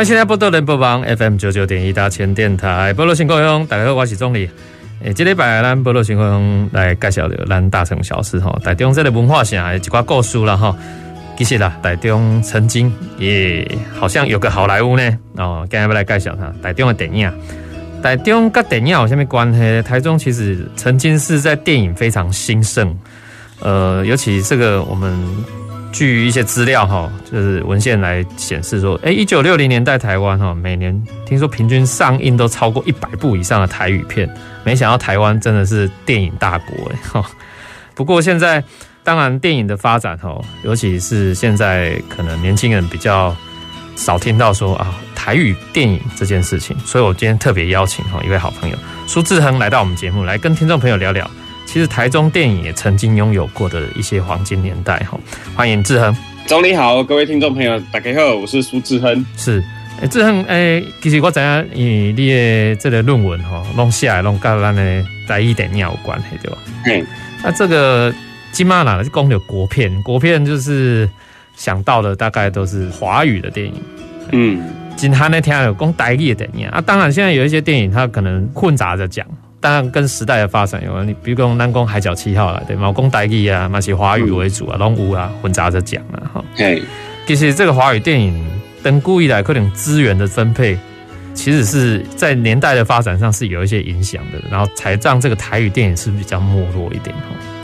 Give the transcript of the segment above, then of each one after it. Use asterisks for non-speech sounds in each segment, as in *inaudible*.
欢迎收听宝岛联播网 FM 九九点一大千电台，宝岛新故乡，大家好，我是总理。诶，这礼拜咱宝岛新故乡来介绍的咱大城小事哈，台中这个文化城的一寡故事了哈。其实啦，台中曾经也好像有个好莱坞呢哦，今日要来介绍它。台中的电影，台中跟电影有什么关系？台中其实曾经是在电影非常兴盛，呃，尤其这个我们。据一些资料哈，就是文献来显示说，哎，一九六零年代台湾哈，每年听说平均上映都超过一百部以上的台语片，没想到台湾真的是电影大国哎哈。不过现在当然电影的发展哈，尤其是现在可能年轻人比较少听到说啊台语电影这件事情，所以我今天特别邀请哈一位好朋友苏志恒来到我们节目，来跟听众朋友聊聊。其实台中电影也曾经拥有过的一些黄金年代哈，欢迎志恒。总理好，各位听众朋友大家好，我是苏志恒。是，哎，致亨，哎，其实我知影你你的这个论文哈，弄下来弄跟咱的台语电影有关系对吧？嗯，那这个金马拿是讲的国片，国片就是想到的大概都是华语的电影。嗯，今天那天有讲台语的电影啊，当然现在有一些电影它可能混杂着讲。当然跟时代的发展有关，你比如讲南宫海角七号啦，对，毛公台语啊，嘛是华语为主啊，拢有啊，混杂着讲啊，哈。对，其实这个华语电影等故意来可能资源的分配，其实是在年代的发展上是有一些影响的，然后才让这个台语电影是比较没落一点哈。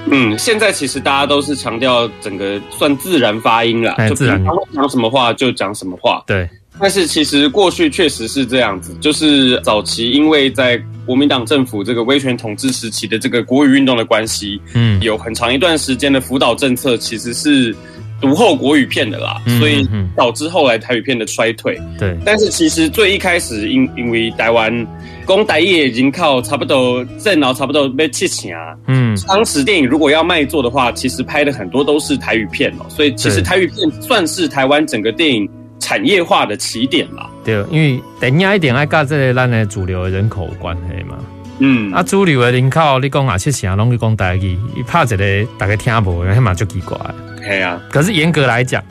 嗯，现在其实大家都是强调整个算自然发音啦，就自然讲什么话就讲什么话。对，但是其实过去确实是这样子，就是早期因为在国民党政府这个威权统治时期的这个国语运动的关系，嗯，有很长一段时间的辅导政策其实是读后国语片的啦，嗯、所以导致后来台语片的衰退。对，但是其实最一开始因因为台湾公台业已经靠差不多挣到差不多被七成啊，嗯，当时电影如果要卖座的话，其实拍的很多都是台语片哦，所以其实台语片算是台湾整个电影产业化的起点啦。对，因为电影一定爱跟这个咱的主流的人口有关系嘛。嗯，啊，主流的人口你讲啊，七成拢是讲台语，你怕一个大家听无，那嘛就奇怪。对啊，可是严格来讲，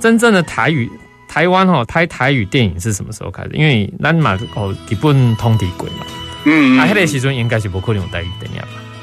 真正的台语台湾吼拍台语电影是什么时候开始？因为咱嘛哦基本通敌过嘛。嗯，啊，迄个时阵应该是不可能有台语电影。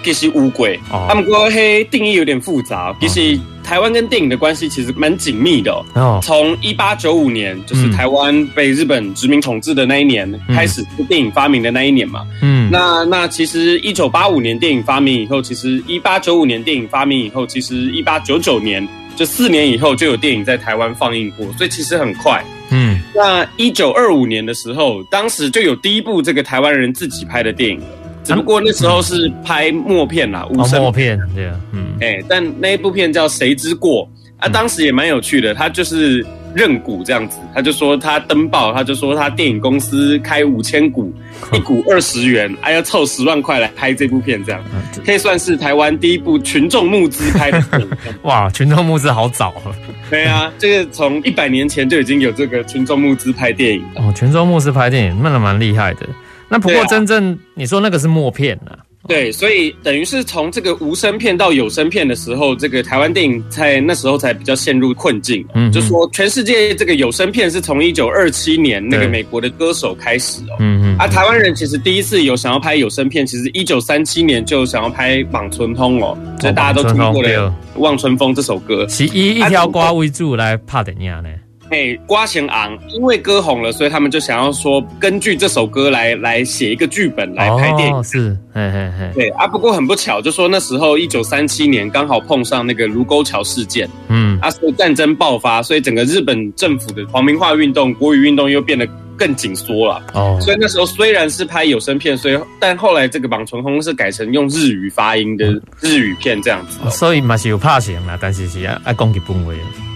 其实乌龟，他们说嘿定义有点复杂。其实台湾跟电影的关系其实蛮紧密的哦。从一八九五年，就是台湾被日本殖民统治的那一年开始，是电影发明的那一年嘛。嗯，那那其实一九八五年电影发明以后，其实一八九五年电影发明以后，其实一八九九年就四年以后就有电影在台湾放映过，所以其实很快。嗯，那一九二五年的时候，当时就有第一部这个台湾人自己拍的电影了。只不过那时候是拍默片啦，无声、哦、默片对啊，嗯，哎、欸，但那一部片叫《谁之过》啊，当时也蛮有趣的，他就是认股这样子，他就说他登报，他就说他电影公司开五千股，一股二十元，还、啊、要凑十万块来拍这部片，这样可以算是台湾第一部群众募资拍的电影。*laughs* 哇，群众募资好早啊！*laughs* 对啊，这个从一百年前就已经有这个群众募资拍电影哦，群众募资拍电影，那蛮蛮厉害的。那不过真正你说那个是默片啊？对，所以等于是从这个无声片到有声片的时候，这个台湾电影在那时候才比较陷入困境。嗯，就说全世界这个有声片是从一九二七年那个美国的歌手开始哦。嗯嗯。啊，台湾人其实第一次有想要拍有声片，其实一九三七年就想要拍《莽村风》哦，就大家都听过的《望春风》这首歌，是以一条瓜为主来拍电影呢。嘿，瓜贤昂，因为歌红了，所以他们就想要说，根据这首歌来来写一个剧本来拍电影。哦、是，嘿嘿嘿，对啊。不过很不巧，就说那时候一九三七年刚好碰上那个卢沟桥事件，嗯，啊，所以战争爆发，所以整个日本政府的皇民化运动、国语运动又变得更紧缩了。哦，所以那时候虽然是拍有声片，所以但后来这个《望春风》是改成用日语发音的日语片这样子。哦、所以嘛是有拍成啦，但是是爱爱讲日本话。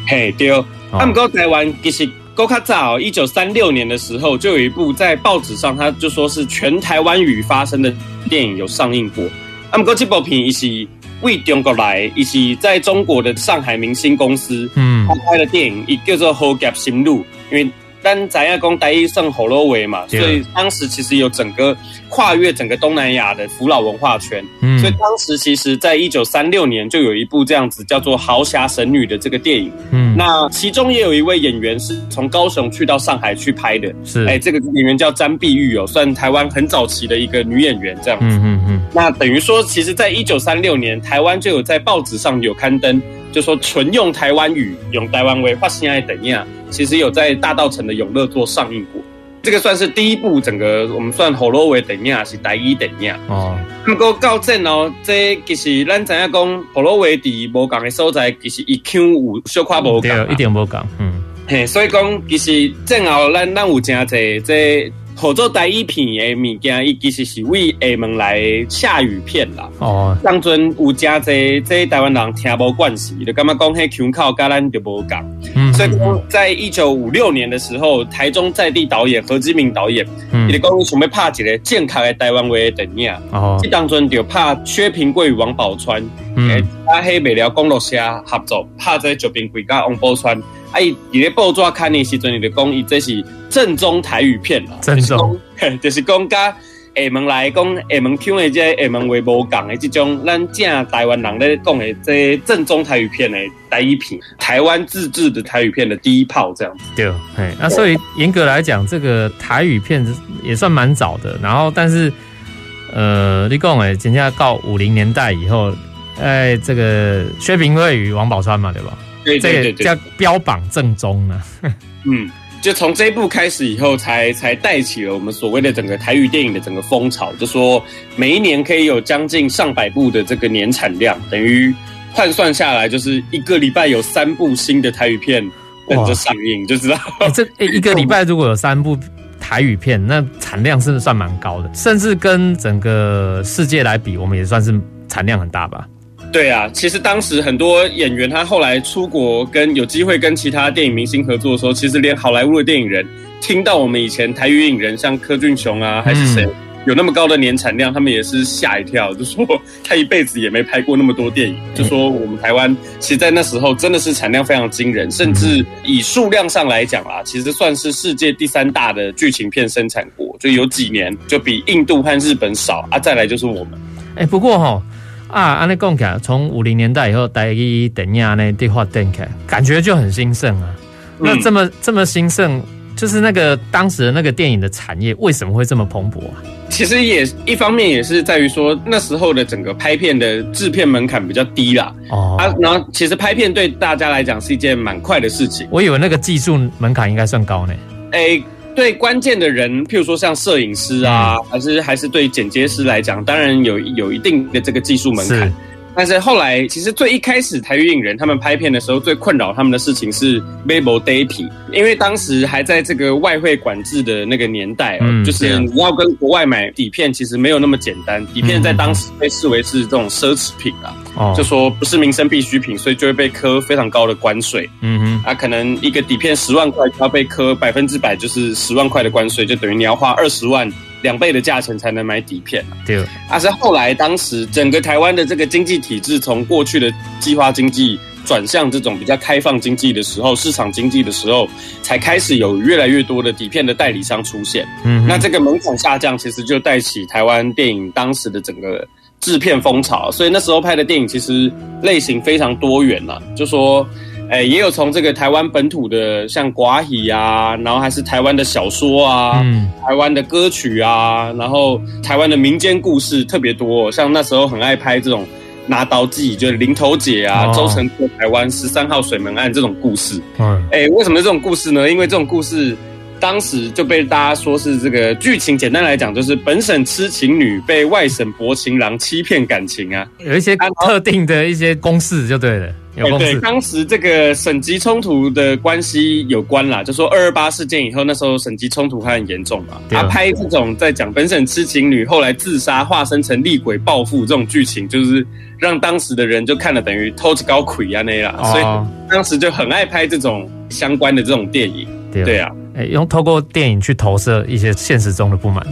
嘿，对。他们讲台湾其实够卡早，一九三六年的时候，就有一部在报纸上，他就说是全台湾语发生的电影有上映过。那么，这部片一起为中国来，一起在中国的上海明星公司，嗯，他拍的电影，一叫做《好侠心路》，因为。但咱亚公台语算火罗维嘛，所以当时其实有整个跨越整个东南亚的福老文化圈，嗯，所以当时其实在一九三六年就有一部这样子叫做《豪侠神女》的这个电影，嗯，那其中也有一位演员是从高雄去到上海去拍的，是，哎，这个演员叫詹碧玉哦，算台湾很早期的一个女演员这样子，嗯嗯嗯，那等于说，其实在一九三六年，台湾就有在报纸上有刊登。就说纯用台湾语，用台湾话发现爱等样，其实有在大道城的永乐做上映过。这个算是第一部，整个我们算火罗维等样是第一电影哦。不过告正哦，这其实咱知影讲火罗维的无共的所在，其实一 Q 五小跨无共，一点无共。嗯，嘿，所以讲其实正好咱咱有真侪这。合作台语片的物件，伊其实是为厦门来下雨片啦。哦，当阵有真侪这台湾人听无惯势，就感觉讲迄腔口甲咱就无共。嗯，所以讲在一九五六年的时候，台中在地导演何志明导演，伊就讲想要拍一个健康的台湾话的电影。哦，这当阵就拍薛平贵与王宝钏，嗯，阿黑美寮公路下合作拍这九平贵甲王宝钏。啊！伊伫咧报纸看的时阵，伊就讲伊这是正宗台语片啦。正宗，*laughs* 就是讲甲厦门来讲厦门腔的这厦门话无共的这种，咱正台湾人咧讲的这正宗台语片的第一片，台湾自制的台语片的第一炮，这样子。对，哎，那所以严格来讲，这个台语片也算蛮早的。然后，但是，呃，你讲诶，人家到五零年代以后，哎，这个薛平贵与王宝钏嘛，对吧？对对对，对，叫标榜正宗呢。*laughs* 嗯，就从这一部开始以后才，才才带起了我们所谓的整个台语电影的整个风潮。就说每一年可以有将近上百部的这个年产量，等于换算下来，就是一个礼拜有三部新的台语片等着上映，就知道。欸、这、欸、*laughs* 一个礼拜如果有三部台语片，那产量是算蛮高的？甚至跟整个世界来比，我们也算是产量很大吧。对啊，其实当时很多演员他后来出国跟有机会跟其他电影明星合作的时候，其实连好莱坞的电影人听到我们以前台语影人像柯俊雄啊还是谁有那么高的年产量，他们也是吓一跳，就说他一辈子也没拍过那么多电影，就说我们台湾其实在那时候真的是产量非常惊人，甚至以数量上来讲啊，其实算是世界第三大的剧情片生产国，就有几年就比印度和日本少啊，再来就是我们。哎，不过哈。啊，安尼讲起来，从五零年代以后，台语电影呢，的话电起来，感觉就很兴盛啊。嗯、那这么这么兴盛，就是那个当时的那个电影的产业为什么会这么蓬勃啊？其实也一方面也是在于说，那时候的整个拍片的制片门槛比较低啦。哦，啊，然后其实拍片对大家来讲是一件蛮快的事情。我以为那个技术门槛应该算高呢。诶。对关键的人，譬如说像摄影师啊，嗯、还是还是对剪接师来讲，当然有有一定的这个技术门槛。但是后来，其实最一开始台语影人他们拍片的时候，最困扰他们的事情是 Bible Dating，因为当时还在这个外汇管制的那个年代，嗯，就是你要跟国外买底片，其实没有那么简单。底片在当时被视为是这种奢侈品啊，哦，就说不是民生必需品，所以就会被磕非常高的关税。嗯哼，啊，可能一个底片十万块，要被磕百分之百，就是十万块的关税，就等于你要花二十万。两倍的价钱才能买底片啊！对，而是后来当时整个台湾的这个经济体制从过去的计划经济转向这种比较开放经济的时候，市场经济的时候，才开始有越来越多的底片的代理商出现。嗯，那这个门槛下降，其实就带起台湾电影当时的整个制片风潮。所以那时候拍的电影其实类型非常多元了，就说。哎，也有从这个台湾本土的，像歌仔啊，然后还是台湾的小说啊，嗯、台湾的歌曲啊，然后台湾的民间故事特别多。像那时候很爱拍这种拿刀记，就是林投姐啊，哦、周成波台湾十三号水门案这种故事。嗯，哎，为什么这种故事呢？因为这种故事当时就被大家说是这个剧情，简单来讲就是本省痴情女被外省薄情郎欺骗感情啊，有一些特定的一些公式就对了。对对，当时这个省级冲突的关系有关啦，就说二二八事件以后，那时候省级冲突还很严重嘛。他拍这种在讲本省痴情女后来自杀，化身成厉鬼报复这种剧情，就是让当时的人就看了等于偷着高魁啊那啦，所以当时就很爱拍这种相关的这种电影。对，对啊，哎，用透过电影去投射一些现实中的不满。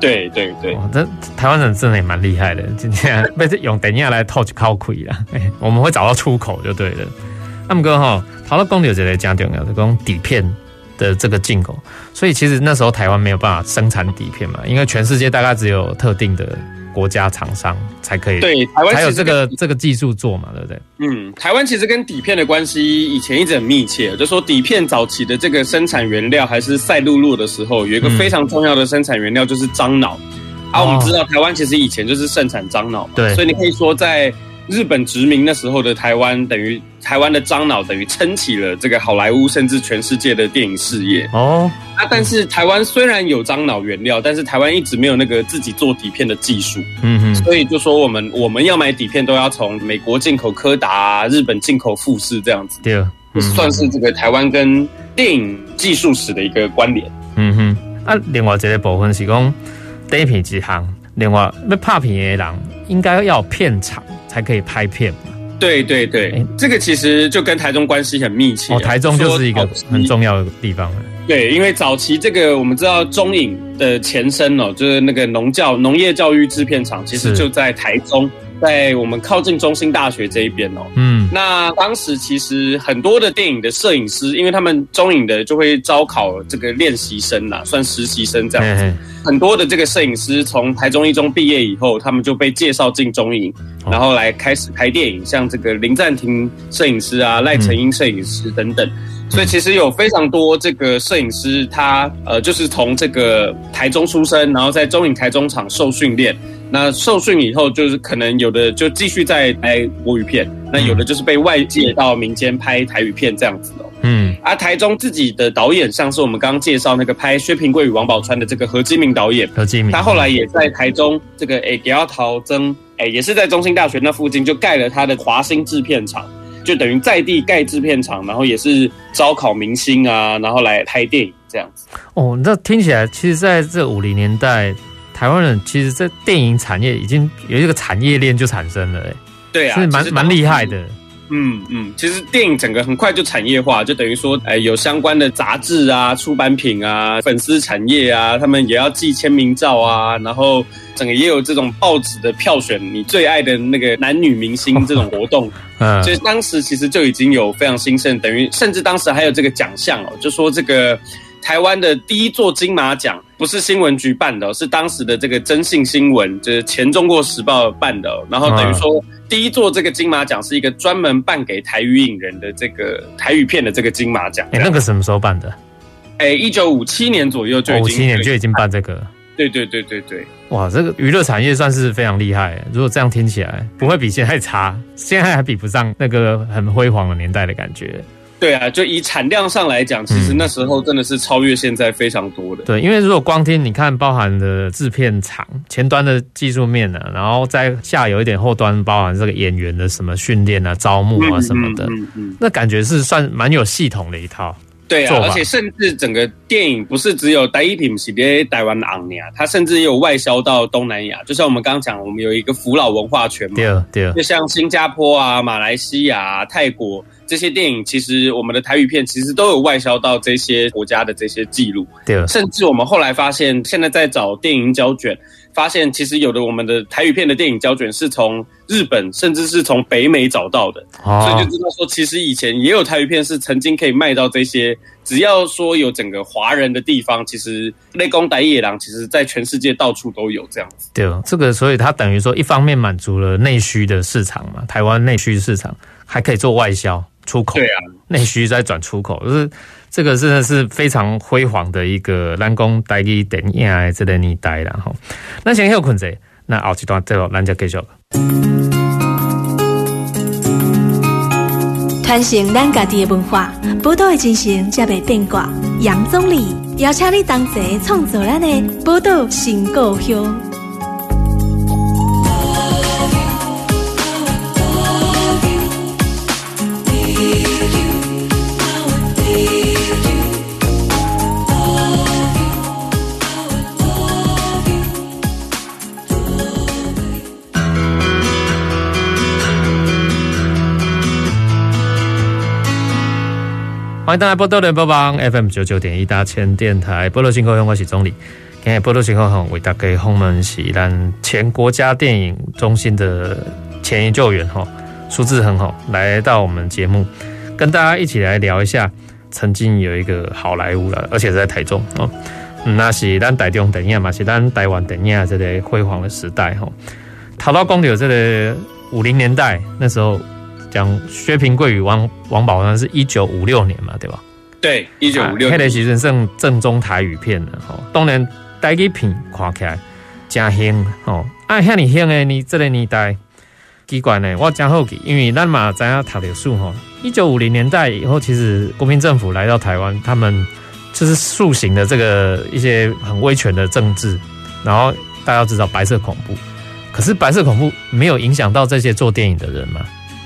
对对对，这台湾人真的也蛮厉害的。今天不是用等一下来套去靠亏了，哎，*laughs* 我们会找到出口就对了。那么哥哈，讨到公牛这类讲重要的，讲底片的这个进口，所以其实那时候台湾没有办法生产底片嘛，因为全世界大概只有特定的。国家厂商才可以对台湾才有这个这个技术做嘛，对不对？嗯，台湾其实跟底片的关系以前一直很密切，就说底片早期的这个生产原料还是赛璐珞的时候，有一个非常重要的生产原料就是樟脑。嗯、啊，我们知道台湾其实以前就是盛产樟脑嘛，对，所以你可以说在。日本殖民那时候的台湾，等于台湾的樟脑，等于撑起了这个好莱坞甚至全世界的电影事业哦。啊，但是台湾虽然有樟脑原料，但是台湾一直没有那个自己做底片的技术。嗯哼，所以就说我们我们要买底片都要从美国进口柯达、日本进口富士这样子。对，算是这个台湾跟电影技术史的一个关联。嗯哼，啊，另外这个部分是讲底片之行，另外要拍片的人应该要有片场。才可以拍片嘛？对对对，欸、这个其实就跟台中关系很密切。哦，台中就是一个很重要的地方了。对，因为早期这个我们知道中影的前身哦，就是那个农教农业教育制片厂，其实就在台中，在我们靠近中心大学这一边哦。嗯，那当时其实很多的电影的摄影师，因为他们中影的就会招考这个练习生呐，算实习生这样子。很多的这个摄影师从台中一中毕业以后，他们就被介绍进中影，然后来开始拍电影，像这个林暂停摄影师啊、赖成英摄影师等等。所以其实有非常多这个摄影师，他呃就是从这个台中出生，然后在中影台中厂受训练。那受训以后，就是可能有的就继续在拍国语片，那有的就是被外界到民间拍台语片这样子哦。嗯，而、啊、台中自己的导演，像是我们刚刚介绍那个拍薛平贵与王宝钏的这个何基明导演，何基明，他后来也在台中这个诶，给奥陶增诶，也是在中兴大学那附近就盖了他的华星制片厂，就等于在地盖制片厂，然后也是招考明星啊，然后来拍电影这样子。哦，那听起来，其实在这五零年代。台湾人其实，在电影产业已经有一个产业链就产生了，哎，对啊，是蛮蛮厉害的。嗯嗯，其实电影整个很快就产业化，就等于说，哎，有相关的杂志啊、出版品啊、粉丝产业啊，他们也要寄签名照啊，然后整个也有这种报纸的票选你最爱的那个男女明星这种活动。*laughs* 嗯，所以当时其实就已经有非常兴盛，等于甚至当时还有这个奖项哦，就说这个。台湾的第一座金马奖不是新闻局办的，是当时的这个征信新闻，就是前中国时报办的。然后等于说，第一座这个金马奖是一个专门办给台语影人的这个台语片的这个金马奖。哎，那个什么时候办的？哎，一九五七年左右就已经。五七年就已经办这个。对对对对对。哇，这个娱乐产业算是非常厉害。如果这样听起来，不会比现在差，现在还比不上那个很辉煌的年代的感觉。对啊，就以产量上来讲，其实那时候真的是超越现在非常多的。嗯、对，因为如果光听你看，包含的制片厂前端的技术面呢、啊，然后在下游一点后端，包含这个演员的什么训练啊、招募啊什么的，那感觉是算蛮有系统的一套。对啊，而且甚至整个电影不是只有台语片是在台湾红呀，它甚至也有外销到东南亚。就像我们刚刚讲，我们有一个扶老文化圈嘛，对对，就像新加坡啊、马来西亚、啊、泰国。这些电影其实，我们的台语片其实都有外销到这些国家的这些记录。对，甚至我们后来发现，现在在找电影胶卷，发现其实有的我们的台语片的电影胶卷是从日本，甚至是从北美找到的。哦，所以就知道说，其实以前也有台语片是曾经可以卖到这些，只要说有整个华人的地方，其实内功台野狼，其实在全世界到处都有这样子。对，这个所以它等于说，一方面满足了内需的市场嘛，台湾内需市场还可以做外销。出口对啊，内需再转出口，就是这个真的是非常辉煌的一个蓝光带给电影的这个年代了哈。那先休困者，那后一段最后咱就继续。传承咱家己的文化，宝岛的精神才袂变卦。杨总理邀请你同齐创造咱的宝岛新故乡。欢迎大家波多联播网 FM 九九点一大千电台波多新闻，我是钟礼。今天波多新闻为大家访问是咱前国家电影中心的前研究员哈苏致恒哈来到我们节目，跟大家一起来聊一下曾经有一个好莱坞了，而且是在台中哦。那是咱台中电影嘛，是咱台湾电影这个辉煌的时代哈。讨到公牛这个五零年代那时候，讲薛平贵与王王宝钏是一九五六年嘛，对吧？对，一九五六年。那个时阵算正宗台语片了哈。当年台语片看起来真兴哦，啊，遐尼兴的你这个年代，奇怪呢，我真好奇，因为咱嘛知影读历史吼。一九五零年代以后，其实国民政府来到台湾，他们。就是塑形的这个一些很威权的政治，然后大家知道白色恐怖，可是白色恐怖没有影响到这些做电影的人吗？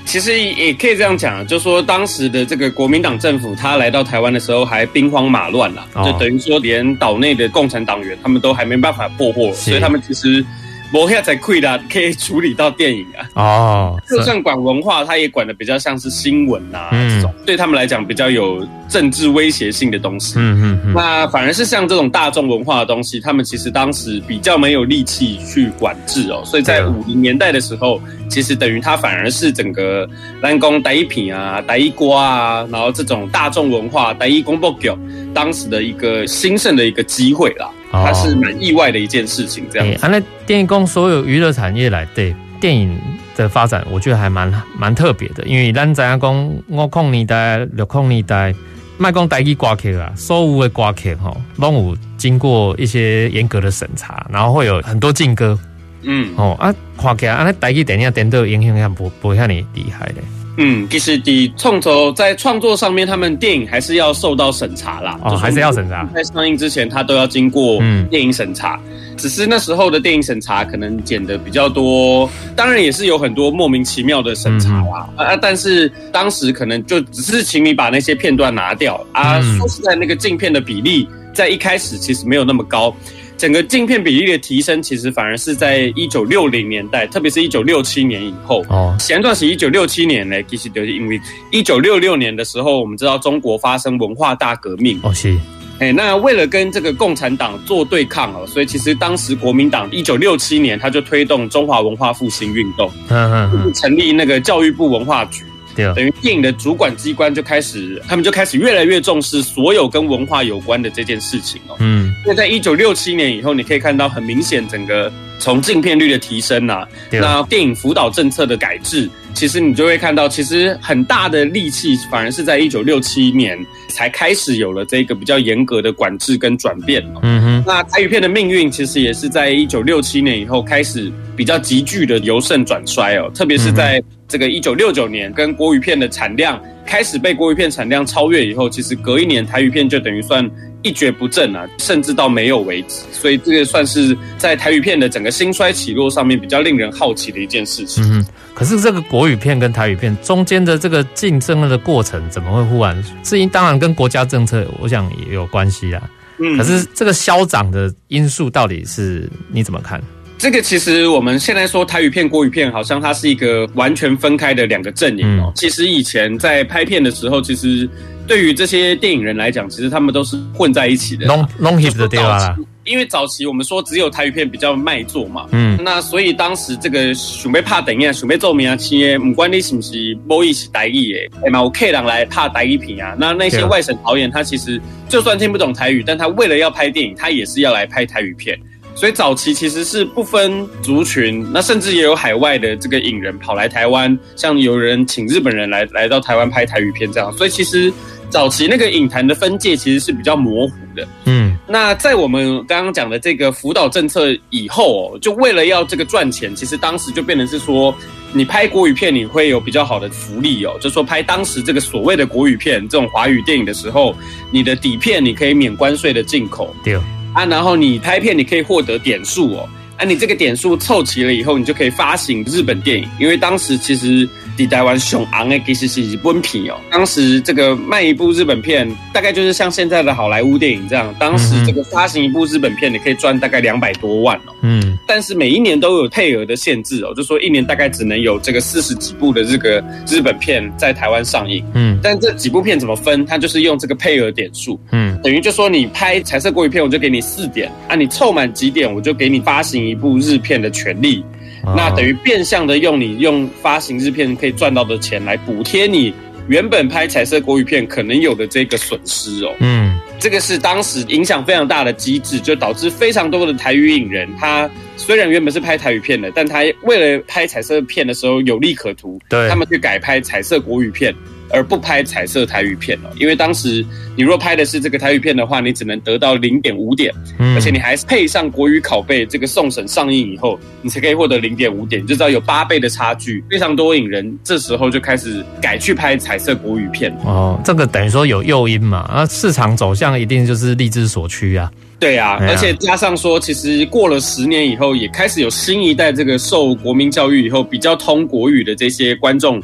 其实也可以这样讲，就说当时的这个国民党政府，他来到台湾的时候还兵荒马乱了，就等于说连岛内的共产党员他们都还没办法破获，所以他们其实。摩下才亏的，可以处理到电影啊。哦，就算管文化，他也管的比较像是新闻啊、嗯、这种，对他们来讲比较有政治威胁性的东西。嗯嗯嗯。那反而是像这种大众文化的东西，他们其实当时比较没有力气去管制哦。所以在五零年代的时候，其实等于它反而是整个蓝光台语片啊、台语歌啊，然后这种大众文化台语广播剧，当时的一个兴盛的一个机会啦。它是蛮意外的一件事情，这样子。啊，那电影公所有娱乐产业来对电影的发展，我觉得还蛮蛮特别的。因为咱知影讲五控年代、六控年代，卖讲台语歌曲啊，所有的歌曲哈，拢有经过一些严格的审查，然后会有很多禁歌。嗯，哦啊，看起来啊，那台语电影电影影响也不不会像你厉害的。嗯，其实的创作在创作上面，他们电影还是要受到审查啦。哦，还是要审查。在上映之前，他都要经过电影审查。嗯。只是那时候的电影审查可能剪的比较多，当然也是有很多莫名其妙的审查啦。嗯。啊，但是当时可能就只是请你把那些片段拿掉啊。说实在，那个镜片的比例在一开始其实没有那么高。整个镜片比例的提升，其实反而是在一九六零年代，特别是一九六七年以后。哦，前段是一九六七年呢，其实就是因为一九六六年的时候，我们知道中国发生文化大革命。哦，是。哎，那为了跟这个共产党做对抗哦，所以其实当时国民党一九六七年他就推动中华文化复兴运动，嗯嗯嗯，成立那个教育部文化局。对，等于电影的主管机关就开始，他们就开始越来越重视所有跟文化有关的这件事情哦。嗯，那在一九六七年以后，你可以看到很明显整个从镜片率的提升呐、啊，那电影辅导政策的改制，其实你就会看到，其实很大的力气反而是在一九六七年才开始有了这个比较严格的管制跟转变。嗯哼，那台语片的命运其实也是在一九六七年以后开始比较急剧的由盛转衰哦，特别是在。这个一九六九年跟国语片的产量开始被国语片产量超越以后，其实隔一年台语片就等于算一蹶不振啊，甚至到没有为止。所以这个算是在台语片的整个兴衰起落上面比较令人好奇的一件事情。嗯，可是这个国语片跟台语片中间的这个竞争的过程，怎么会忽然？是因当然跟国家政策，我想也有关系啊。嗯，可是这个消长的因素到底是你怎么看？这个其实我们现在说台语片、国语片，好像它是一个完全分开的两个阵营哦。其实以前在拍片的时候，其实对于这些电影人来讲，其实他们都是混在一起的。拢拢一起的对吧？因为早期我们说只有台语片比较卖座嘛，嗯，那所以当时这个准备拍电影、准备做名啊，企业不管你是不是某一是台语的，哎嘛，我客人来拍台语片啊。那那些外省导演，他其实就算听不懂台语，但他为了要拍电影，他也是要来拍台语片。所以早期其实是不分族群，那甚至也有海外的这个影人跑来台湾，像有人请日本人来来到台湾拍台语片这样。所以其实早期那个影坛的分界其实是比较模糊的。嗯，那在我们刚刚讲的这个辅导政策以后哦，就为了要这个赚钱，其实当时就变成是说，你拍国语片你会有比较好的福利哦，就说拍当时这个所谓的国语片这种华语电影的时候，你的底片你可以免关税的进口。对。啊，然后你拍片，你可以获得点数哦。啊，你这个点数凑齐了以后，你就可以发行日本电影。因为当时其实在台湾熊昂的其实是日本片哦。当时这个卖一部日本片，大概就是像现在的好莱坞电影这样。当时这个发行一部日本片，你可以赚大概两百多万哦。嗯。但是每一年都有配额的限制哦，就说一年大概只能有这个四十几部的这个日本片在台湾上映。嗯，但这几部片怎么分？它就是用这个配额点数。嗯，等于就说你拍彩色国语片，我就给你四点啊，你凑满几点，我就给你发行一部日片的权利。哦、那等于变相的用你用发行日片可以赚到的钱来补贴你原本拍彩色国语片可能有的这个损失哦。嗯，这个是当时影响非常大的机制，就导致非常多的台语影人，他虽然原本是拍台语片的，但他为了拍彩色片的时候有利可图，对，他们去改拍彩色国语片。而不拍彩色台语片了，因为当时你若拍的是这个台语片的话，你只能得到零点五点，而且你还配上国语拷贝，这个送审上映以后，你才可以获得零点五点，你就知道有八倍的差距。非常多影人这时候就开始改去拍彩色国语片哦，这个等于说有诱因嘛，那市场走向一定就是利之所趋啊。对啊，而且加上说，其实过了十年以后，也开始有新一代这个受国民教育以后比较通国语的这些观众。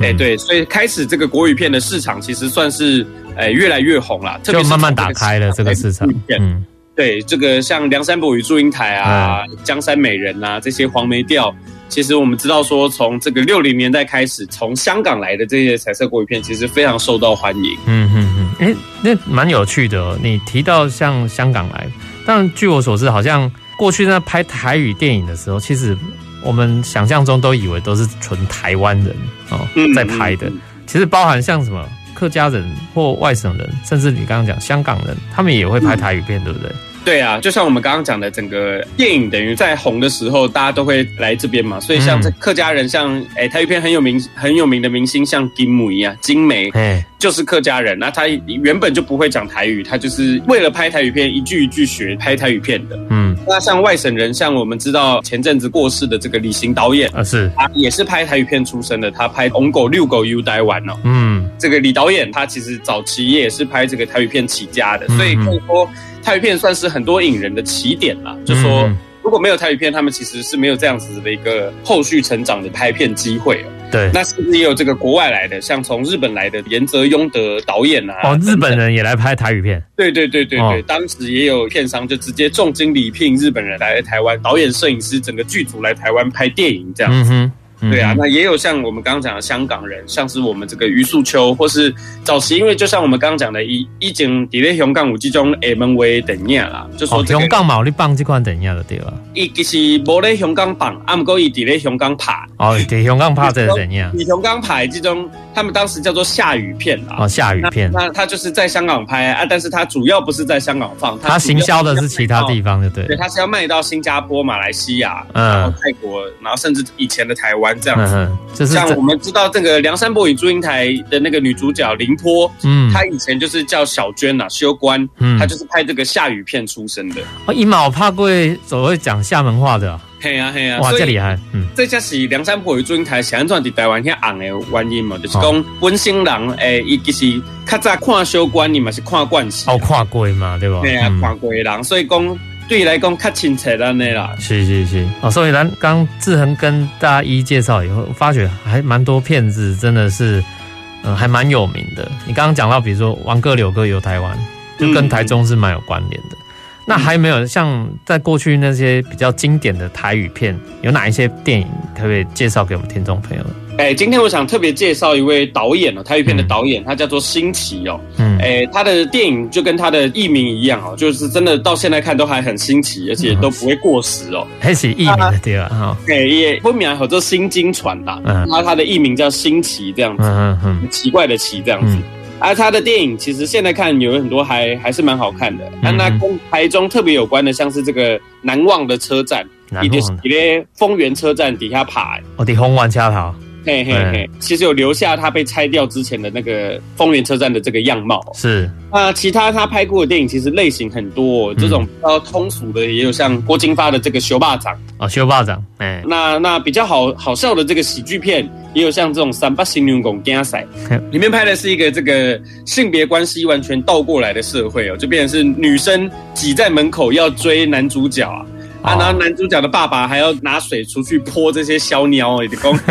哎，欸、对，所以开始这个国语片的市场其实算是，哎、欸，越来越红了，特别是就慢慢打开了这个市场。嗯，对，这个像梁山伯与祝英台啊，嗯、江山美人啊，这些黄梅调，其实我们知道说，从这个六零年代开始，从香港来的这些彩色国语片，其实非常受到欢迎。嗯嗯嗯，哎、欸，那蛮有趣的哦。你提到像香港来，但据我所知，好像过去在拍台语电影的时候，其实。我们想象中都以为都是纯台湾人哦在拍的，其实包含像什么客家人或外省人，甚至你刚刚讲香港人，他们也会拍台语片，对不对？对啊，就像我们刚刚讲的，整个电影等于在红的时候，大家都会来这边嘛。所以像这客家人，像哎台语片很有名很有名的明星，像金母一样，金梅，哎，就是客家人。那他原本就不会讲台语，他就是为了拍台语片，一句一句学拍台语片的。嗯，那像外省人，像我们知道前阵子过世的这个李行导演啊，是他也是拍台语片出身的，他拍《红狗遛狗 U 台湾》哦。嗯，这个李导演他其实早期也是拍这个台语片起家的，所以可以说。台语片算是很多影人的起点啦，就说如果没有台语片，他们其实是没有这样子的一个后续成长的拍片机会。对，那甚至也有这个国外来的，像从日本来的岩泽庸德导演啊，哦，日本人也来拍台语片。对对对对对，哦、当时也有片商就直接重金礼聘日本人来台湾，导演、摄影师整个剧组来台湾拍电影这样子。嗯对啊，那也有像我们刚刚讲的香港人，像是我们这个余素秋，或是早期，因为就像我们刚刚讲的，以以前伫咧香港有这种厦门话电影啦，就说、香港嘛，你放这款等样就对了。伊其实无咧香港放，啊，毋过伊伫咧香港拍。哦，伫香港拍这是怎样。*laughs* 伫香港拍这种，他们当时叫做下雨片啦。哦，下雨片。那他就是在香港拍啊，但是他主要不是在香港放，他行销的是其他地方，就对。对，他是要卖到新加坡、马来西亚，嗯，然后泰国，然后甚至以前的台湾这样子。嗯就是像我们知道这个《梁山伯与祝英台》的那个女主角凌波，嗯，她以前就是叫小娟呐，修官，嗯，她就是拍这个下雨片出身的。哦，伊嘛有拍过所谓讲厦门话的，嘿啊嘿啊，哇，这厉害，嗯，这才是《梁山伯与祝英台》想转在台湾遐红的原因嘛，就是讲本省人诶，伊其实较早看修官，你嘛是看惯势，哦，看过嘛，对吧？对啊，看过的人，所以讲。对你来讲，较亲切咱的啦。是是是，哦，所以咱刚志恒跟大家一一介绍以后，发觉还蛮多片子真的是，嗯，还蛮有名的。你刚刚讲到，比如说《王哥柳哥游台湾》，就跟台中是蛮有关联的。嗯、那还有没有像在过去那些比较经典的台语片，有哪一些电影可不可以介绍给我们听众朋友？哎，今天我想特别介绍一位导演哦，台语片的导演，嗯、他叫做新奇哦。嗯，哎，他的电影就跟他的艺名一样哦，就是真的到现在看都还很新奇，而且都不会过时哦。还是艺名的对吧？哈，哎，也分名叫做新金传啦。嗯，那他的艺名叫新奇这样子，嗯嗯，奇怪的奇这样子。而他的电影其实现在看有很多还还是蛮好看的。那那跟台中特别有关的，像是这个难忘的车站，你的你的丰原车站底下爬，我的丰原车头。嘿嘿嘿，其实有留下他被拆掉之前的那个丰原车站的这个样貌。是，那其他他拍过的电影其实类型很多，这种比较通俗的也有像郭金发的这个《修霸掌》哦，《修霸掌》哎，那那比较好好笑的这个喜剧片也有像这种《三八新女公惊赛》，里面拍的是一个这个性别关系完全倒过来的社会哦，就变成是女生挤在门口要追男主角啊，啊，然后男主角的爸爸还要拿水出去泼这些小鸟哦，你讲。*laughs*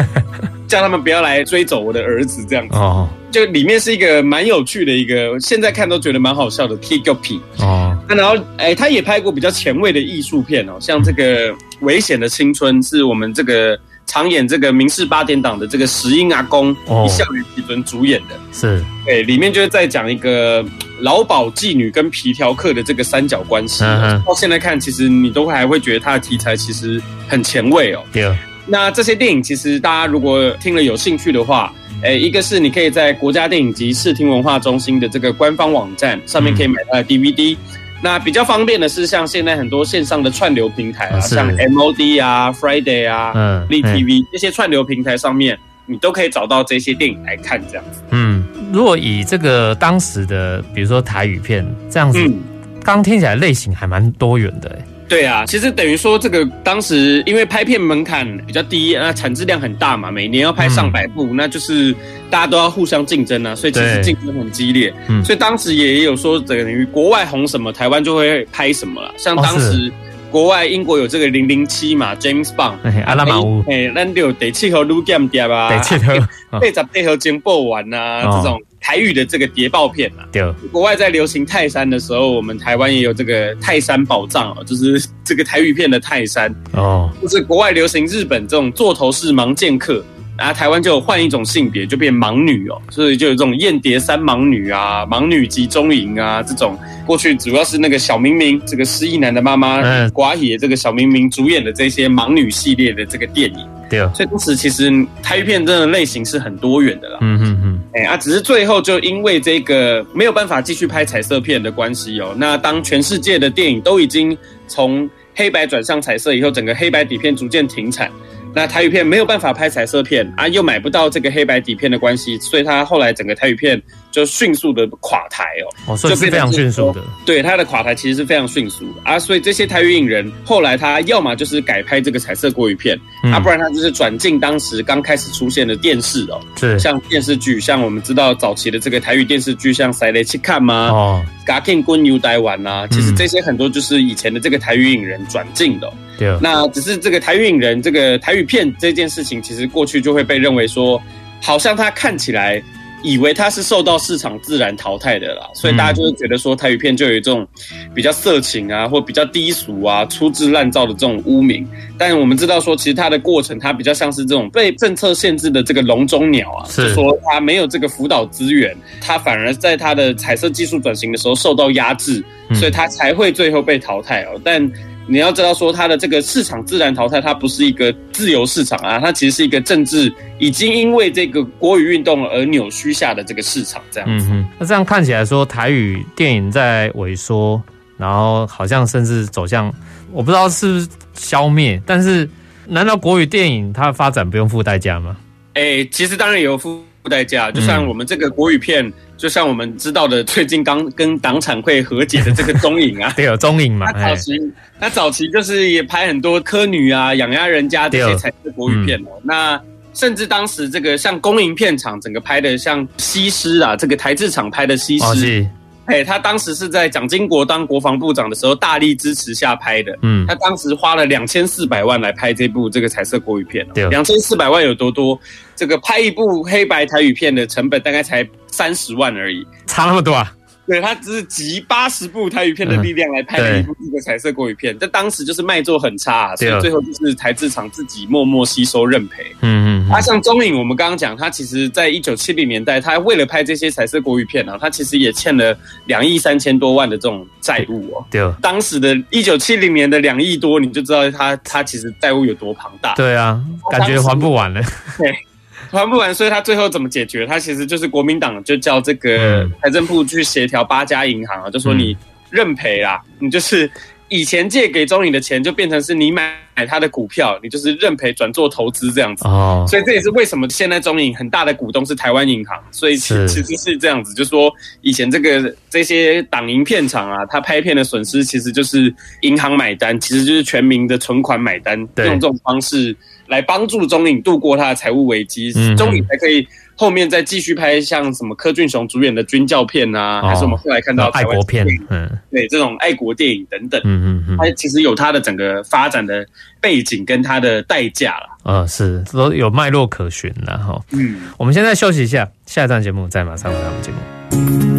叫他们不要来追走我的儿子，这样子哦。就里面是一个蛮有趣的一个，现在看都觉得蛮好笑的 K G P 哦。那然后，哎、欸，他也拍过比较前卫的艺术片哦，像这个《危险的青春》，是我们这个常演这个明视八点档的这个石英阿公一笑云奇尊主演的，是，对，里面就是在讲一个劳保妓女跟皮条客的这个三角关系。嗯、到现在看，其实你都还会觉得它的题材其实很前卫哦。对。那这些电影，其实大家如果听了有兴趣的话，诶，一个是你可以在国家电影及视听文化中心的这个官方网站上面可以买到 DVD。嗯、那比较方便的是，像现在很多线上的串流平台啊，像 MOD 啊、Friday 啊、嗯、立 TV 这些串流平台上面，你都可以找到这些电影来看这样子。嗯，如果以这个当时的，比如说台语片这样子，嗯、刚听起来类型还蛮多元的。对啊，其实等于说这个当时因为拍片门槛比较低，那产质量很大嘛，每年要拍上百部，嗯、那就是大家都要互相竞争啊，所以其实竞争很激烈。嗯，所以当时也有说等于国外红什么，台湾就会拍什么了。像当时国外英国有这个零零七嘛，James Bond，阿拉马乌，哎，咱就得气候撸剑碟啊，得契合，配杂配合金爆丸啊这种。台语的这个谍报片嘛，对，国外在流行泰山的时候，我们台湾也有这个泰山宝藏哦，就是 *laughs* 这个台语片的泰山。哦。就是国外流行日本这种座头市盲剑客，然后台湾就有换一种性别，就变盲女哦，所以就有这种燕蝶三盲女啊，盲女集中营啊这种。过去主要是那个小明明这个失忆男的妈妈，嗯，寡野这个小明明主演的这些盲女系列的这个电影。对啊，所以当时其实台语片真的类型是很多元的啦。嗯嗯嗯，哎啊，只是最后就因为这个没有办法继续拍彩色片的关系哦。那当全世界的电影都已经从黑白转向彩色以后，整个黑白底片逐渐停产。那台语片没有办法拍彩色片啊，又买不到这个黑白底片的关系，所以他后来整个台语片就迅速的垮台哦，哦，所以是非常迅速的。对，他的垮台其实是非常迅速的啊，所以这些台语影人后来他要么就是改拍这个彩色国语片，嗯、啊，不然他就是转进当时刚开始出现的电视哦，是像电视剧，像我们知道早期的这个台语电视剧，像《塞雷去看》吗？哦，《嘎 king 滚牛台湾》呐，其实这些很多就是以前的这个台语影人转进的、哦。对，那只是这个台语影人，这个台语片这件事情，其实过去就会被认为说，好像他看起来，以为他是受到市场自然淘汰的啦，所以大家就会觉得说台语片就有一种比较色情啊，或比较低俗啊、粗制滥造的这种污名。但我们知道说，其实它的过程，它比较像是这种被政策限制的这个笼中鸟啊，是说它没有这个辅导资源，它反而在它的彩色技术转型的时候受到压制，所以它才会最后被淘汰哦。但你要知道，说它的这个市场自然淘汰，它不是一个自由市场啊，它其实是一个政治已经因为这个国语运动而扭曲下的这个市场，这样子。嗯，那这样看起来说，台语电影在萎缩，然后好像甚至走向，我不知道是不是消灭，但是难道国语电影它的发展不用付代价吗？哎、欸，其实当然有付代价，就像我们这个国语片。就像我们知道的，最近刚跟党产会和解的这个中影啊，*laughs* 对，有中影嘛。他早期，他早期就是也拍很多科女啊、养鸭人家这些彩色国语片哦。嗯、那甚至当时这个像公营片场，整个拍的像西施啊，这个台制厂拍的西施。哦哎，他当时是在蒋经国当国防部长的时候大力支持下拍的。嗯，他当时花了两千四百万来拍这部这个彩色国语片。对，两千四百万有多多？这个拍一部黑白台语片的成本大概才三十万而已，差那么多啊？对，他只是集八十部台语片的力量来拍了一部这个彩色国语片，但当时就是卖座很差，所以最后就是台制厂自己默默吸收认赔。嗯嗯，啊，像中影，我们刚刚讲，他其实在一九七零年代，他为了拍这些彩色国语片啊，他其实也欠了两亿三千多万的这种债务哦。对，当时的一九七零年的两亿多，你就知道他他其实债务有多庞大。对啊，感觉还不完了。对。还不完，所以他最后怎么解决？他其实就是国民党就叫这个财政部去协调八家银行啊，就说你认赔啦，你就是以前借给中影的钱就变成是你买买他的股票，你就是认赔转做投资这样子。哦，所以这也是为什么现在中影很大的股东是台湾银行。所以其其实是这样子，就是说以前这个这些党营片厂啊，他拍片的损失其实就是银行买单，其实就是全民的存款买单，用这种方式。来帮助中影度过他的财务危机，嗯、中影才可以后面再继续拍像什么柯俊雄主演的军教片啊，哦、还是我们后来看到爱国片，嗯，对，这种爱国电影等等，嗯嗯嗯，它其实有它的整个发展的背景跟它的代价了，嗯，是都有脉络可循的哈，嗯，我们现在休息一下，下一段节目再马上回到我们节目。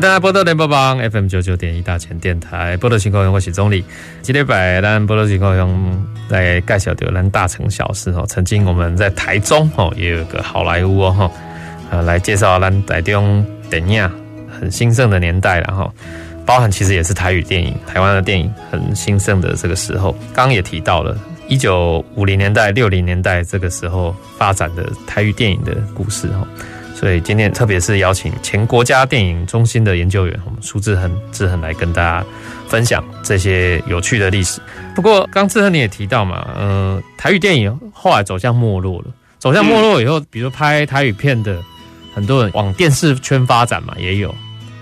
大家波多联播网 FM 九九点一大前电台波多情况用我是宗澧。今天摆咱波多情况用来介绍的咱大城小事哦。曾经我们在台中哦也有一个好莱坞哦，呃来介绍咱台中电影很兴盛的年代，然后包含其实也是台语电影，台湾的电影很兴盛的这个时候。刚刚也提到了一九五零年代、六零年代这个时候发展的台语电影的故事哦。所以今天特别是邀请前国家电影中心的研究员，我们苏志恒、志恒来跟大家分享这些有趣的历史。不过刚志恒你也提到嘛，呃，台语电影后来走向没落了，走向没落以后，比如拍台语片的很多人往电视圈发展嘛，也有，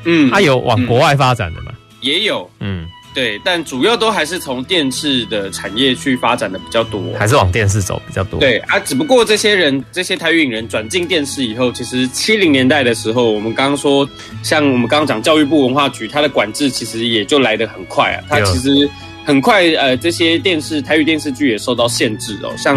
嗯，他有往国外发展的嘛，也有，嗯。对，但主要都还是从电视的产业去发展的比较多，还是往电视走比较多。对啊，只不过这些人，这些台语影人转进电视以后，其实七零年代的时候，我们刚刚说，像我们刚刚讲教育部文化局，它的管制其实也就来得很快啊。它其实很快，呃，这些电视台语电视剧也受到限制哦，像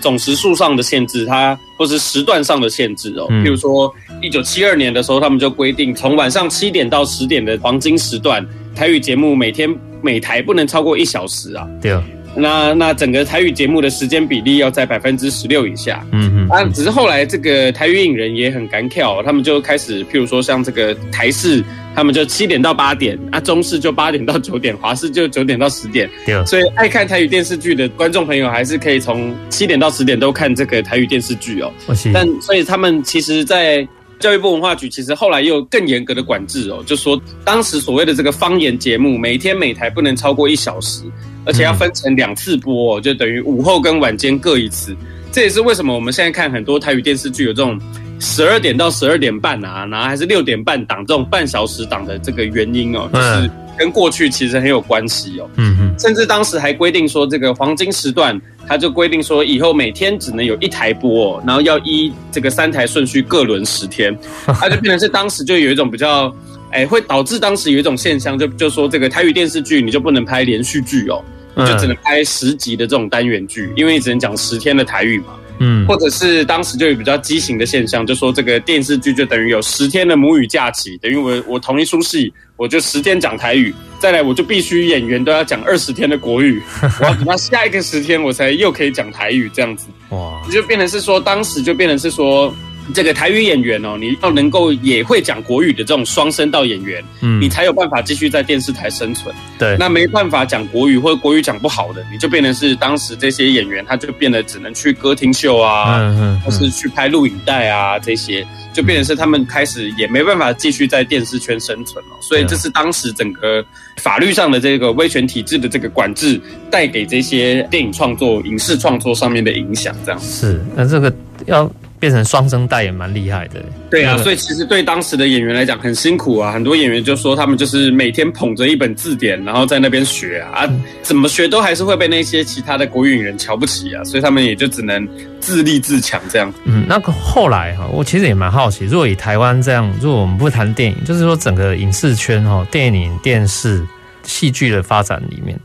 总时数上的限制，它或是时段上的限制哦。譬如说，一九七二年的时候，他们就规定从晚上七点到十点的黄金时段。台语节目每天每台不能超过一小时啊。对。那那整个台语节目的时间比例要在百分之十六以下。嗯嗯。啊，只是后来这个台语影人也很敢跳，他们就开始，譬如说像这个台视，他们就七点到八点啊，中视就八点到九点，华视就九点到十点。对。所以爱看台语电视剧的观众朋友，还是可以从七点到十点都看这个台语电视剧哦。但所以他们其实，在。教育部文化局其实后来又更严格的管制哦，就说当时所谓的这个方言节目，每天每台不能超过一小时，而且要分成两次播，就等于午后跟晚间各一次。这也是为什么我们现在看很多台语电视剧有这种十二点到十二点半啊，然后还是六点半档这种半小时档的这个原因哦，就是跟过去其实很有关系哦。嗯嗯，甚至当时还规定说这个黄金时段。他就规定说，以后每天只能有一台播，然后要依这个三台顺序各轮十天，他 *laughs* 就变成是当时就有一种比较，哎，会导致当时有一种现象，就就说这个台语电视剧你就不能拍连续剧哦，你就只能拍十集的这种单元剧，因为你只能讲十天的台语嘛。嗯，或者是当时就有比较畸形的现象，就说这个电视剧就等于有十天的母语假期，等于我我同一出戏，我就十天讲台语，再来我就必须演员都要讲二十天的国语，*laughs* 我要等到下一个十天我才又可以讲台语这样子，哇，就变成是说当时就变成是说。这个台语演员哦，你要能够也会讲国语的这种双声道演员，嗯，你才有办法继续在电视台生存。对，那没办法讲国语或者国语讲不好的，你就变成是当时这些演员，他就变得只能去歌厅秀啊，嗯嗯，或是去拍录影带啊，这些就变成是他们开始也没办法继续在电视圈生存了。所以这是当时整个法律上的这个威权体制的这个管制带给这些电影创作、影视创作上面的影响。这样是，那这个要。变成双声带也蛮厉害的，对啊，所以其实对当时的演员来讲很辛苦啊。很多演员就说他们就是每天捧着一本字典，然后在那边学啊，怎么学都还是会被那些其他的国语人瞧不起啊，所以他们也就只能自立自强这样。嗯，那个后来哈，我其实也蛮好奇，如果以台湾这样，如果我们不谈电影，就是说整个影视圈哈，电影、电视、戏剧的发展里面，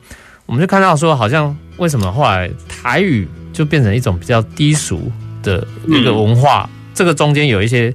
我们就看到说，好像为什么后来台语就变成一种比较低俗的一个文化，嗯、这个中间有一些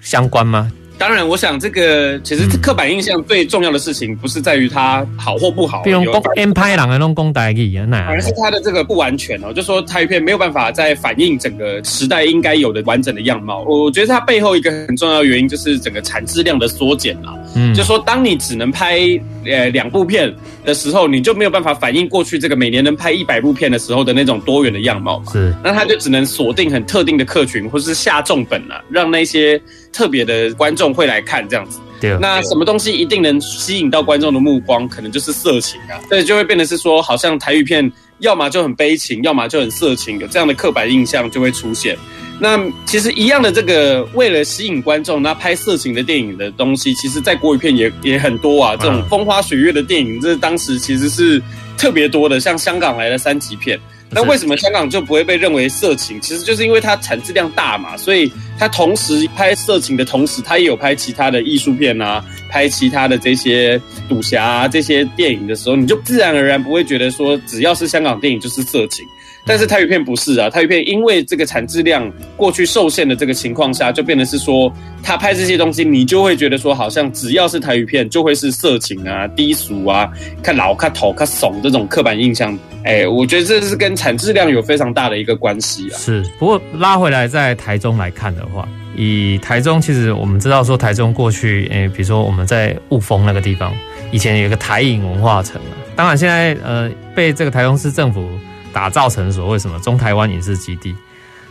相关吗？当然，我想这个其实刻板印象最重要的事情，不是在于它好或不好。比如讲 Empire 人的那种讲台语啊，反而是它的这个不完全哦，就说台语片没有办法再反映整个时代应该有的完整的样貌。我觉得它背后一个很重要的原因，就是整个产质量的缩减了。嗯，就说当你只能拍呃两部片的时候，你就没有办法反映过去这个每年能拍一百部片的时候的那种多元的样貌嘛。是，那他就只能锁定很特定的客群，或是下重本了，让那些特别的观众会来看这样子，对。那什么东西一定能吸引到观众的目光，可能就是色情啊。所以就会变得是说，好像台语片要么就很悲情，要么就很色情，有这样的刻板印象就会出现。那其实一样的这个，为了吸引观众，那拍色情的电影的东西，其实在国语片也也很多啊。这种风花雪月的电影，这当时其实是特别多的，像香港来的三级片。那为什么香港就不会被认为色情？其实就是因为它产质量大嘛，所以它同时拍色情的同时，它也有拍其他的艺术片啊，拍其他的这些赌侠啊这些电影的时候，你就自然而然不会觉得说只要是香港电影就是色情。但是台语片不是啊，台语片因为这个产质量过去受限的这个情况下，就变得是说他拍这些东西，你就会觉得说好像只要是台语片就会是色情啊、低俗啊、看老、看头、看怂这种刻板印象。哎，我觉得这是跟产质量有非常大的一个关系啊。是，不过拉回来在台中来看的话，以台中其实我们知道说台中过去，哎，比如说我们在雾峰那个地方，以前有一个台影文化城，当然现在呃被这个台中市政府。打造成所谓什么中台湾影视基地，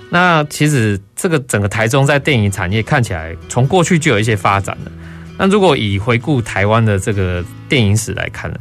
那其实这个整个台中在电影产业看起来从过去就有一些发展了。那如果以回顾台湾的这个电影史来看呢，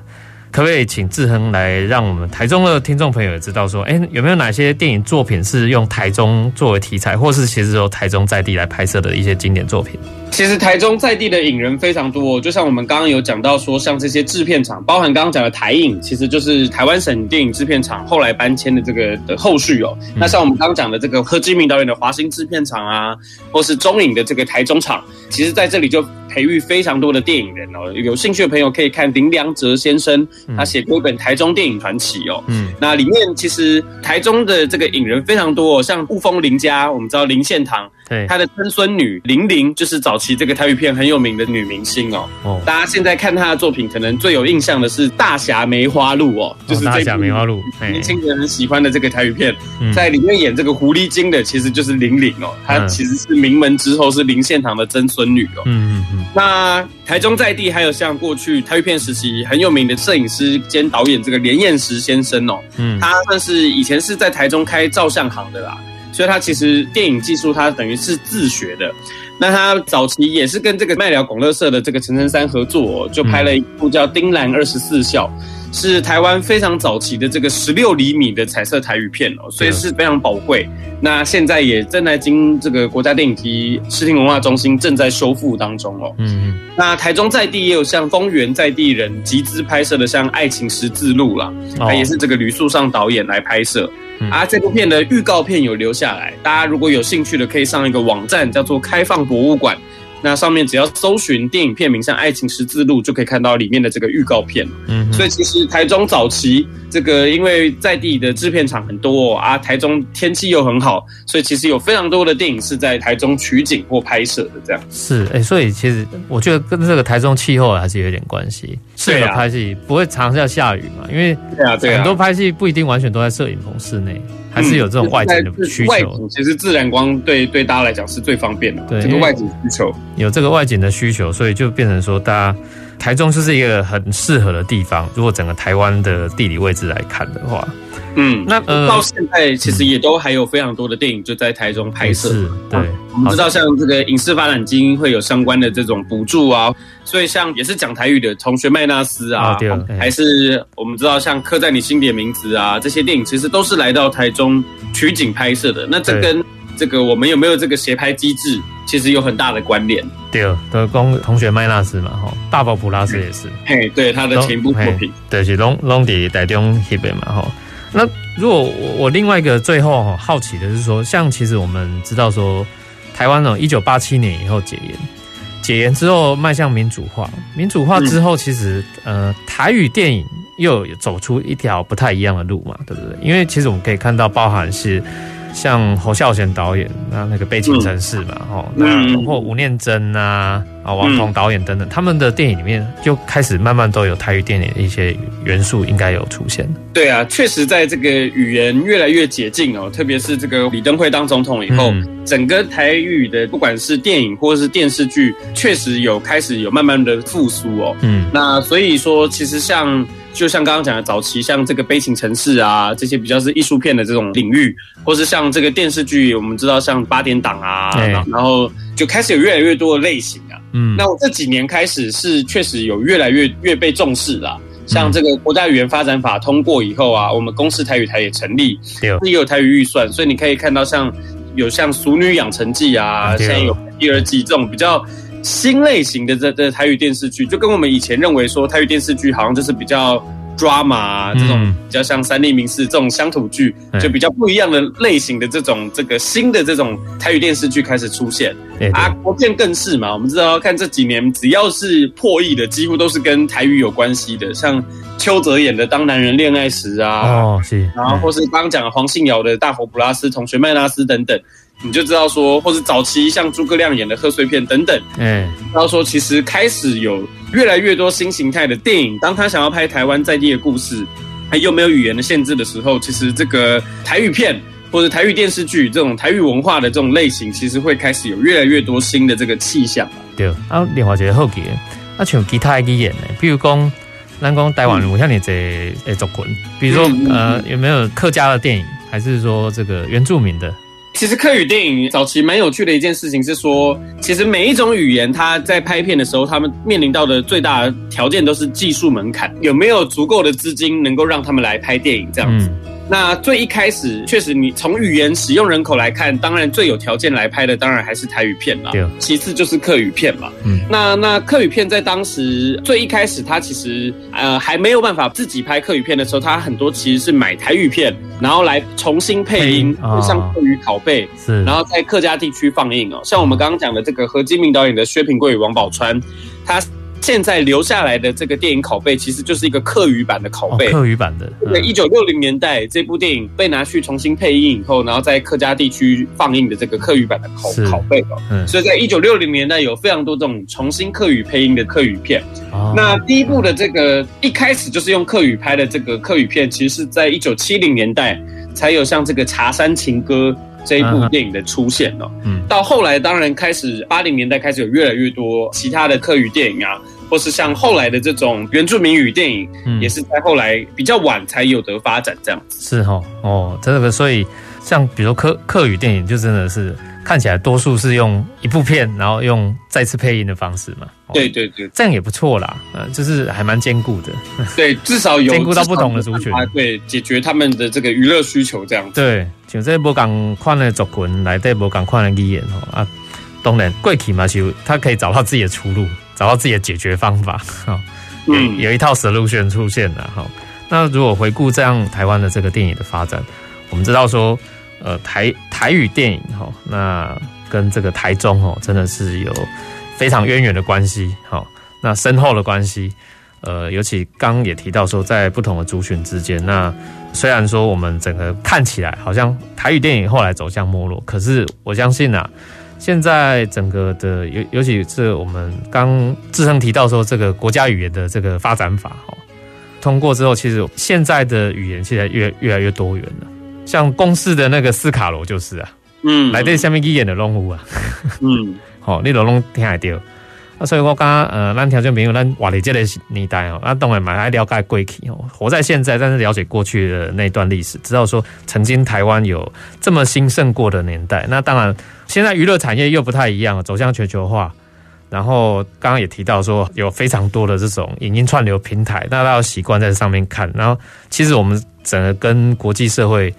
可不可以请志恒来让我们台中的听众朋友也知道说，哎，有没有哪些电影作品是用台中作为题材，或是其实由台中在地来拍摄的一些经典作品？其实台中在地的影人非常多，就像我们刚刚有讲到说，像这些制片厂，包含刚刚讲的台影，其实就是台湾省电影制片厂后来搬迁的这个的后续哦。那像我们刚刚讲的这个贺知明导演的华星制片厂啊，或是中影的这个台中厂，其实在这里就培育非常多的电影人哦。有兴趣的朋友可以看林良哲先生，他写过一本《台中电影传奇》哦。嗯，那里面其实台中的这个影人非常多，像雾峰林家，我们知道林献堂。对，他的曾孙女玲玲就是早期这个台语片很有名的女明星哦。哦，大家现在看她的作品，可能最有印象的是《大侠梅花鹿》哦，就是这《大侠梅花鹿》，年轻人很喜欢的这个台语片，在里面演这个狐狸精的其实就是玲玲哦，她其实是名门之后是林献堂的曾孙女哦。嗯嗯嗯。那台中在地还有像过去台语片时期很有名的摄影师兼导演这个连彦石先生哦，嗯，他算是以前是在台中开照相行的啦。所以他其实电影技术，他等于是自学的。那他早期也是跟这个麦寮拱乐社的这个陈澄珊合作，就拍了一部叫《丁兰二十四孝》，是台湾非常早期的这个十六厘米的彩色台语片哦，所以是非常宝贵。那现在也正在经这个国家电影及视听文化中心正在修复当中哦。嗯嗯。那台中在地也有像丰原在地人集资拍摄的像《爱情十字路》啦，他也是这个吕素尚导演来拍摄。啊，这部片的预告片有留下来，大家如果有兴趣的，可以上一个网站，叫做开放博物馆。那上面只要搜寻电影片名，像《爱情十字路》，就可以看到里面的这个预告片。嗯，所以其实台中早期这个，因为在地的制片厂很多啊，台中天气又很好，所以其实有非常多的电影是在台中取景或拍摄的。这样是哎、欸，所以其实我觉得跟这个台中气候还是有点关系。适合拍戏不会常常要下雨嘛，因为对啊，对啊，很多拍戏不一定完全都在摄影棚室内。还是有这种外景的需求。外景其实自然光对对大家来讲是最方便的。对，这个外景需求有这个外景的需求，所以就变成说，大家台中就是一个很适合的地方。如果整个台湾的地理位置来看的话，嗯，那到现在其实也都还有非常多的电影就在台中拍摄。是，对。我们知道，像这个影视发展基金会有相关的这种补助啊，所以像也是讲台语的同学麦纳斯啊，还是我们知道像刻在你心底的名字啊，这些电影其实都是来到台中取景拍摄的。那这跟这个我们有没有这个协拍机制，其实有很大的关联。对，德公同学麦纳斯嘛，哈，大宝普拉斯也是。嘿，对，他的前一部作品，对，是龙龙迪台中那边嘛，哈。那如果我我另外一个最后好奇的是说，像其实我们知道说。台湾呢，一九八七年以后解严，解严之后迈向民主化，民主化之后，其实呃，台语电影又走出一条不太一样的路嘛，对不对？因为其实我们可以看到，包含是。像侯孝贤导演，那那个《悲情城市》嘛，哦、嗯，那或吴念真啊，啊，王彤导演等等，他们的电影里面就开始慢慢都有台语电影的一些元素，应该有出现。对啊，确实在这个语言越来越解禁哦，特别是这个李登辉当总统以后，嗯、整个台语的不管是电影或是电视剧，确实有开始有慢慢的复苏哦。嗯，那所以说，其实像。就像刚刚讲的，早期像这个悲情城市啊，这些比较是艺术片的这种领域，或是像这个电视剧，我们知道像八点档啊，然后就开始有越来越多的类型啊。嗯，那我这几年开始是确实有越来越越被重视啦。像这个国家语言发展法通过以后啊，我们公司台语台也成立，也有台语预算，所以你可以看到像有像《俗女养成记》啊，现在有第二季这种比较新类型的这这台语电视剧，就跟我们以前认为说台语电视剧好像就是比较。drama 啊，这种比较像三立名士这种乡土剧，就比较不一样的类型的这种这个新的这种台语电视剧开始出现。啊，国片更是嘛，我们知道看这几年只要是破亿的，几乎都是跟台语有关系的，像邱泽演的《当男人恋爱时》啊，哦，是，然后或是刚刚讲的黄信尧的《大佛普拉斯》《同学麦拉斯》等等。你就知道说，或是早期像诸葛亮演的贺岁片等等，嗯，然后说其实开始有越来越多新形态的电影，当他想要拍台湾在地的故事，还又没有语言的限制的时候，其实这个台语片或者台语电视剧这种台语文化的这种类型，其实会开始有越来越多新的这个气象。对，啊，另外一个好奇，啊，像其他的语言呢，比如讲，咱讲台湾我像你这诶族群，比如说呃，有没有客家的电影，还是说这个原住民的？其实客语电影早期蛮有趣的一件事情是说，其实每一种语言，它在拍片的时候，他们面临到的最大的条件都是技术门槛，有没有足够的资金能够让他们来拍电影这样子。嗯那最一开始，确实你从语言使用人口来看，当然最有条件来拍的，当然还是台语片嘛。对。其次就是客语片嘛。嗯。那那客语片在当时最一开始，它其实呃还没有办法自己拍客语片的时候，它很多其实是买台语片，然后来重新配音，像客语拷贝，是，然后在客家地区放映哦。像我们刚刚讲的这个何金明导演的《薛平贵与王宝钏》，他。现在留下来的这个电影拷贝，其实就是一个客语版的拷贝。客语版的。对一九六零年代，这部电影被拿去重新配音以后，然后在客家地区放映的这个客语版的拷拷贝哦。嗯。所以在一九六零年代，有非常多这种重新客语配音的客语片。哦。那第一部的这个一开始就是用客语拍的这个客语片，其实是在一九七零年代才有像这个《茶山情歌》这一部电影的出现哦。嗯。到后来，当然开始八零年代开始有越来越多其他的客语电影啊。或是像后来的这种原住民语电影，嗯，也是在后来比较晚才有得发展这样子。是哈，哦，这个所以像比如说客客语电影，就真的是看起来多数是用一部片，然后用再次配音的方式嘛。对对对，这样也不错啦，呃，就是还蛮兼顾的。对，至少有兼顾到不同的族群，对，解决他们的这个娱乐需求这样子。对，像这无同款的族群来对无同款的语言哦啊，当然贵体嘛就他可以找到自己的出路。找到自己的解决方法，哈，嗯有一套 solution 出现了，哈。那如果回顾这样台湾的这个电影的发展，我们知道说，呃，台台语电影，哈，那跟这个台中，哦，真的是有非常渊源的关系，哈，那深厚的关系，呃，尤其刚也提到说，在不同的族群之间，那虽然说我们整个看起来好像台语电影后来走向没落，可是我相信啊。现在整个的尤尤其是我们刚志恒提到说，这个国家语言的这个发展法哈，通过之后，其实现在的语言现在越越来越多元了。像公视的那个斯卡罗就是啊，嗯，来这下面去演的用户啊，嗯，好，*laughs* 你都拢听得到。啊，所以我刚刚呃，咱条件朋友，咱活在这个年代哦，那当然蛮爱了解过去哦，活在现在，但是了解过去的那段历史，知道说曾经台湾有这么兴盛过的年代。那当然，现在娱乐产业又不太一样，走向全球化。然后刚刚也提到说，有非常多的这种影音串流平台，大家要习惯在上面看。然后，其实我们整个跟国际社会。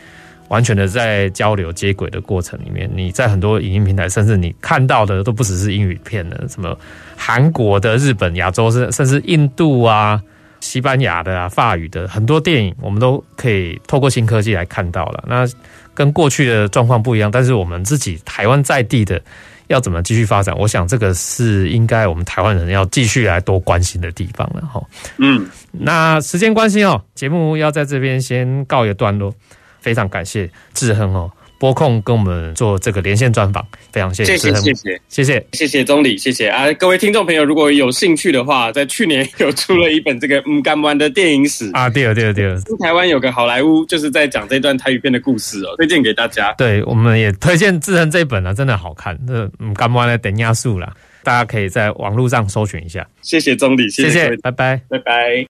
完全的在交流接轨的过程里面，你在很多影音平台，甚至你看到的都不只是英语片了，什么韩国的、日本、亚洲，甚甚至印度啊、西班牙的啊、法语的很多电影，我们都可以透过新科技来看到了。那跟过去的状况不一样，但是我们自己台湾在地的要怎么继续发展？我想这个是应该我们台湾人要继续来多关心的地方了哈。嗯，那时间关系哦，节目要在这边先告一个段落。非常感谢志亨哦，播控跟我们做这个连线专访，非常谢谢志亨，谢谢谢谢谢谢总理，谢谢啊，各位听众朋友，如果有兴趣的话，在去年有出了一本这个《嗯干不》的电影史啊，对了对了对了，台湾有个好莱坞，就是在讲这段台语片的故事哦，推荐给大家。对，我们也推荐志亨这本啊，真的好看，这《嗯干不》的等压数啦。大家可以在网络上搜寻一下。谢谢总理，谢谢，拜拜，拜拜。